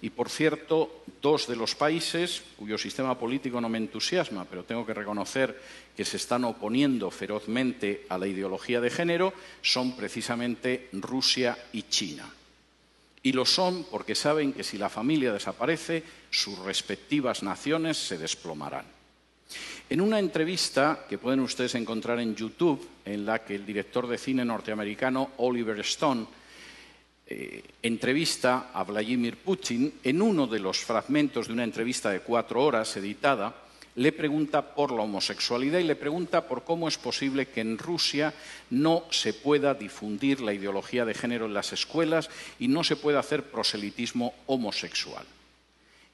Y, por cierto, dos de los países cuyo sistema político no me entusiasma, pero tengo que reconocer que se están oponiendo ferozmente a la ideología de género, son precisamente Rusia y China. Y lo son porque saben que si la familia desaparece, sus respectivas naciones se desplomarán. En una entrevista que pueden ustedes encontrar en YouTube, en la que el director de cine norteamericano Oliver Stone eh, entrevista a Vladimir Putin, en uno de los fragmentos de una entrevista de cuatro horas editada, le pregunta por la homosexualidad y le pregunta por cómo es posible que en Rusia no se pueda difundir la ideología de género en las escuelas y no se pueda hacer proselitismo homosexual.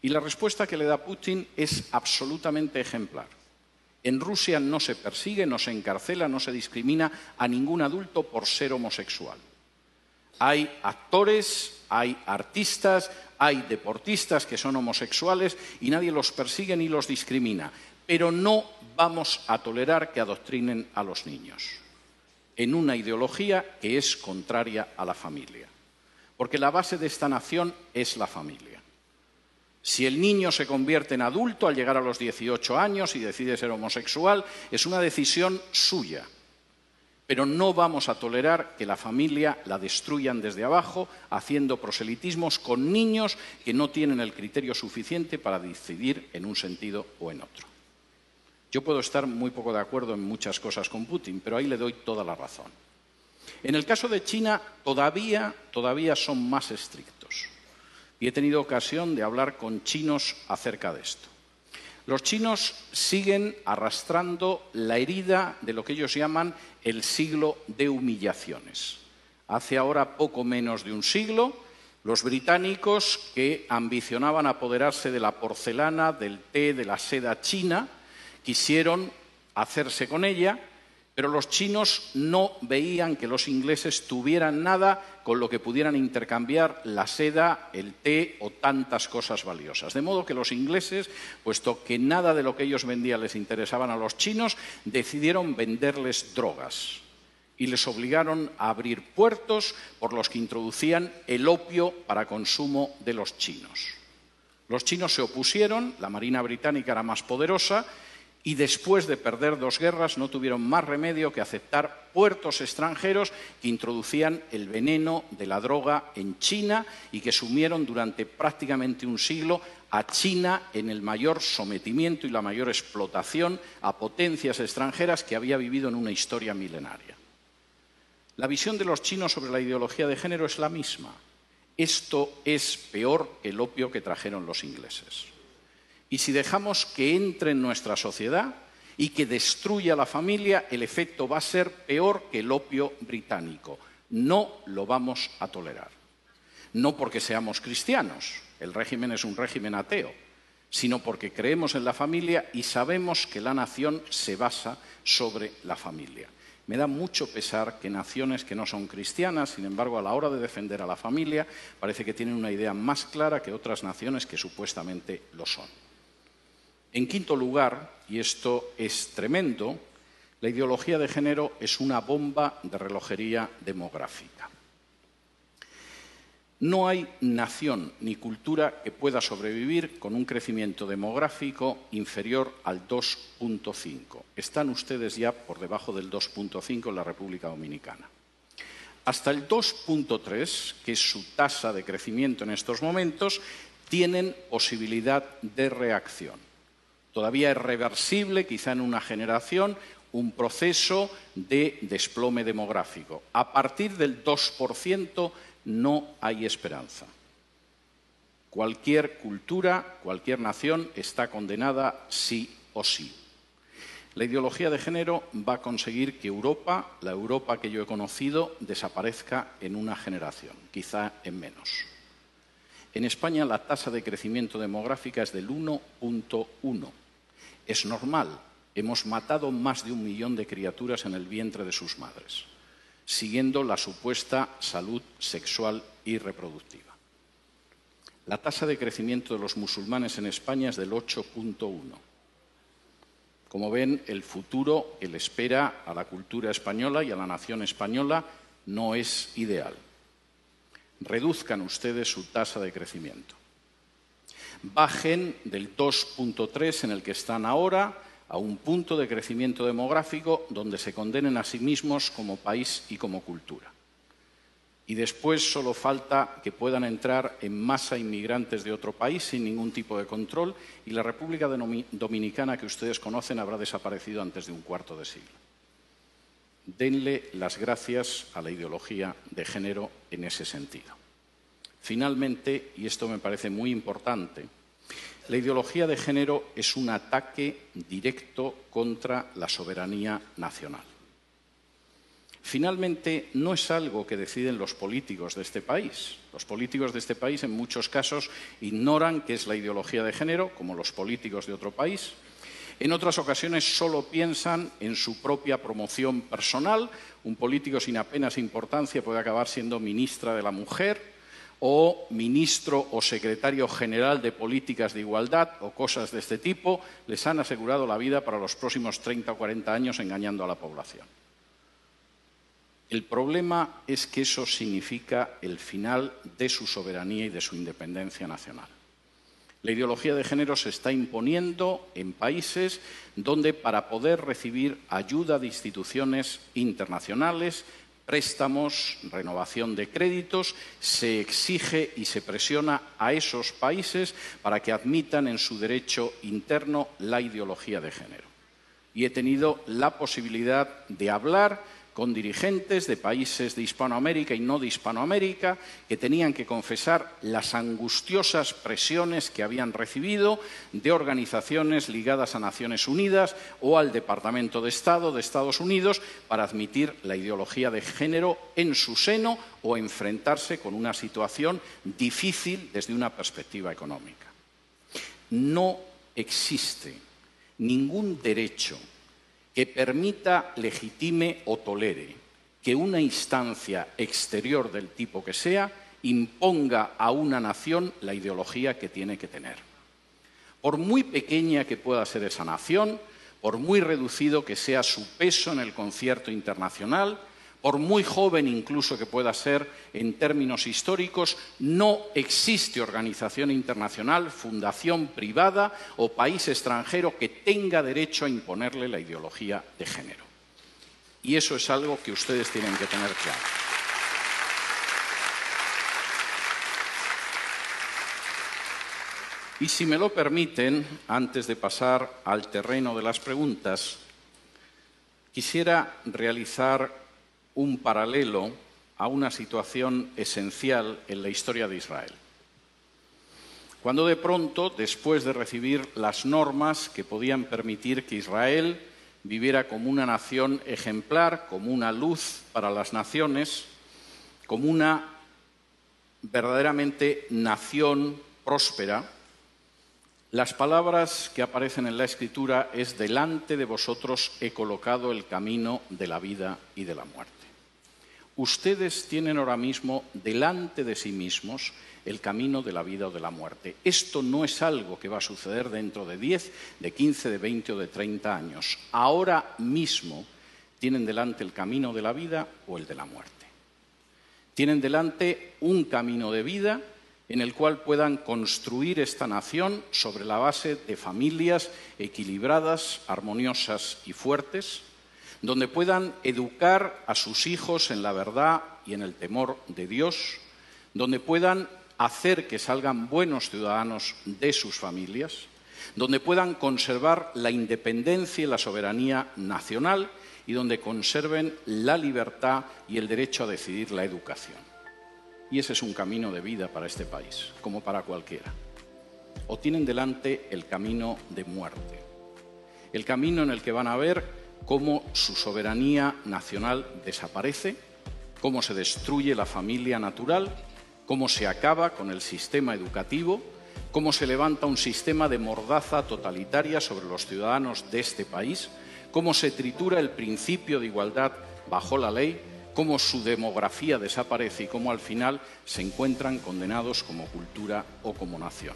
Y la respuesta que le da Putin es absolutamente ejemplar. En Rusia no se persigue, no se encarcela, no se discrimina a ningún adulto por ser homosexual. Hay actores, hay artistas, hay deportistas que son homosexuales y nadie los persigue ni los discrimina. Pero no vamos a tolerar que adoctrinen a los niños en una ideología que es contraria a la familia. Porque la base de esta nación es la familia. Si el niño se convierte en adulto al llegar a los 18 años y decide ser homosexual, es una decisión suya pero no vamos a tolerar que la familia la destruyan desde abajo, haciendo proselitismos con niños que no tienen el criterio suficiente para decidir en un sentido o en otro. Yo puedo estar muy poco de acuerdo en muchas cosas con Putin, pero ahí le doy toda la razón. En el caso de China todavía, todavía son más estrictos. Y he tenido ocasión de hablar con chinos acerca de esto. Los chinos siguen arrastrando la herida de lo que ellos llaman el siglo de humillaciones. Hace ahora poco menos de un siglo, los británicos que ambicionaban apoderarse de la porcelana, del té, de la seda china, quisieron hacerse con ella pero los chinos no veían que los ingleses tuvieran nada con lo que pudieran intercambiar la seda, el té o tantas cosas valiosas. De modo que los ingleses, puesto que nada de lo que ellos vendían les interesaban a los chinos, decidieron venderles drogas y les obligaron a abrir puertos por los que introducían el opio para consumo de los chinos. Los chinos se opusieron, la Marina británica era más poderosa, y después de perder dos guerras no tuvieron más remedio que aceptar puertos extranjeros que introducían el veneno de la droga en China y que sumieron durante prácticamente un siglo a China en el mayor sometimiento y la mayor explotación a potencias extranjeras que había vivido en una historia milenaria. La visión de los chinos sobre la ideología de género es la misma. Esto es peor que el opio que trajeron los ingleses. Y si dejamos que entre en nuestra sociedad y que destruya la familia, el efecto va a ser peor que el opio británico. No lo vamos a tolerar. No porque seamos cristianos, el régimen es un régimen ateo, sino porque creemos en la familia y sabemos que la nación se basa sobre la familia. Me da mucho pesar que naciones que no son cristianas, sin embargo, a la hora de defender a la familia, parece que tienen una idea más clara que otras naciones que supuestamente lo son. En quinto lugar, y esto es tremendo, la ideología de género es una bomba de relojería demográfica. No hay nación ni cultura que pueda sobrevivir con un crecimiento demográfico inferior al 2.5. Están ustedes ya por debajo del 2.5 en la República Dominicana. Hasta el 2.3, que es su tasa de crecimiento en estos momentos, tienen posibilidad de reacción. Todavía es reversible, quizá en una generación, un proceso de desplome demográfico. A partir del 2% no hay esperanza. Cualquier cultura, cualquier nación está condenada sí o sí. La ideología de género va a conseguir que Europa, la Europa que yo he conocido, desaparezca en una generación, quizá en menos. En España la tasa de crecimiento demográfica es del 1.1 es normal. Hemos matado más de un millón de criaturas en el vientre de sus madres, siguiendo la supuesta salud sexual y reproductiva. La tasa de crecimiento de los musulmanes en España es del 8.1. Como ven, el futuro le espera a la cultura española y a la nación española no es ideal. Reduzcan ustedes su tasa de crecimiento. Bajen del 2.3 en el que están ahora a un punto de crecimiento demográfico donde se condenen a sí mismos como país y como cultura. Y después solo falta que puedan entrar en masa inmigrantes de otro país sin ningún tipo de control y la República Dominicana que ustedes conocen habrá desaparecido antes de un cuarto de siglo. Denle las gracias a la ideología de género en ese sentido. Finalmente, y esto me parece muy importante, la ideología de género es un ataque directo contra la soberanía nacional. Finalmente, no es algo que deciden los políticos de este país. Los políticos de este país, en muchos casos, ignoran qué es la ideología de género, como los políticos de otro país. En otras ocasiones solo piensan en su propia promoción personal. Un político sin apenas importancia puede acabar siendo ministra de la mujer o ministro o secretario general de políticas de igualdad o cosas de este tipo, les han asegurado la vida para los próximos 30 o 40 años engañando a la población. El problema es que eso significa el final de su soberanía y de su independencia nacional. La ideología de género se está imponiendo en países donde para poder recibir ayuda de instituciones internacionales préstamos, renovación de créditos, se exige y se presiona a esos países para que admitan en su derecho interno la ideología de género. Y he tenido la posibilidad de hablar con dirigentes de países de Hispanoamérica y no de Hispanoamérica que tenían que confesar las angustiosas presiones que habían recibido de organizaciones ligadas a Naciones Unidas o al Departamento de Estado de Estados Unidos para admitir la ideología de género en su seno o enfrentarse con una situación difícil desde una perspectiva económica. No existe ningún derecho que permita, legitime o tolere que una instancia exterior del tipo que sea imponga a una nación la ideología que tiene que tener. Por muy pequeña que pueda ser esa nación, por muy reducido que sea su peso en el concierto internacional, por muy joven incluso que pueda ser en términos históricos, no existe organización internacional, fundación privada o país extranjero que tenga derecho a imponerle la ideología de género. Y eso es algo que ustedes tienen que tener claro. Y si me lo permiten, antes de pasar al terreno de las preguntas, quisiera realizar un paralelo a una situación esencial en la historia de Israel. Cuando de pronto, después de recibir las normas que podían permitir que Israel viviera como una nación ejemplar, como una luz para las naciones, como una verdaderamente nación próspera, las palabras que aparecen en la Escritura es delante de vosotros he colocado el camino de la vida y de la muerte. Ustedes tienen ahora mismo delante de sí mismos el camino de la vida o de la muerte. Esto no es algo que va a suceder dentro de 10, de 15, de 20 o de 30 años. Ahora mismo tienen delante el camino de la vida o el de la muerte. Tienen delante un camino de vida en el cual puedan construir esta nación sobre la base de familias equilibradas, armoniosas y fuertes, donde puedan educar a sus hijos en la verdad y en el temor de Dios, donde puedan hacer que salgan buenos ciudadanos de sus familias, donde puedan conservar la independencia y la soberanía nacional y donde conserven la libertad y el derecho a decidir la educación. Y ese es un camino de vida para este país, como para cualquiera. O tienen delante el camino de muerte, el camino en el que van a ver cómo su soberanía nacional desaparece, cómo se destruye la familia natural, cómo se acaba con el sistema educativo, cómo se levanta un sistema de mordaza totalitaria sobre los ciudadanos de este país, cómo se tritura el principio de igualdad bajo la ley, cómo su demografía desaparece y cómo al final se encuentran condenados como cultura o como nación.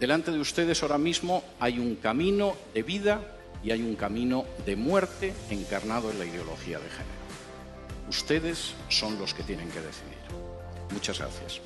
Delante de ustedes ahora mismo hay un camino de vida y hay un camino de muerte encarnado en la ideología de género. Ustedes son los que tienen que decidir. Muchas gracias.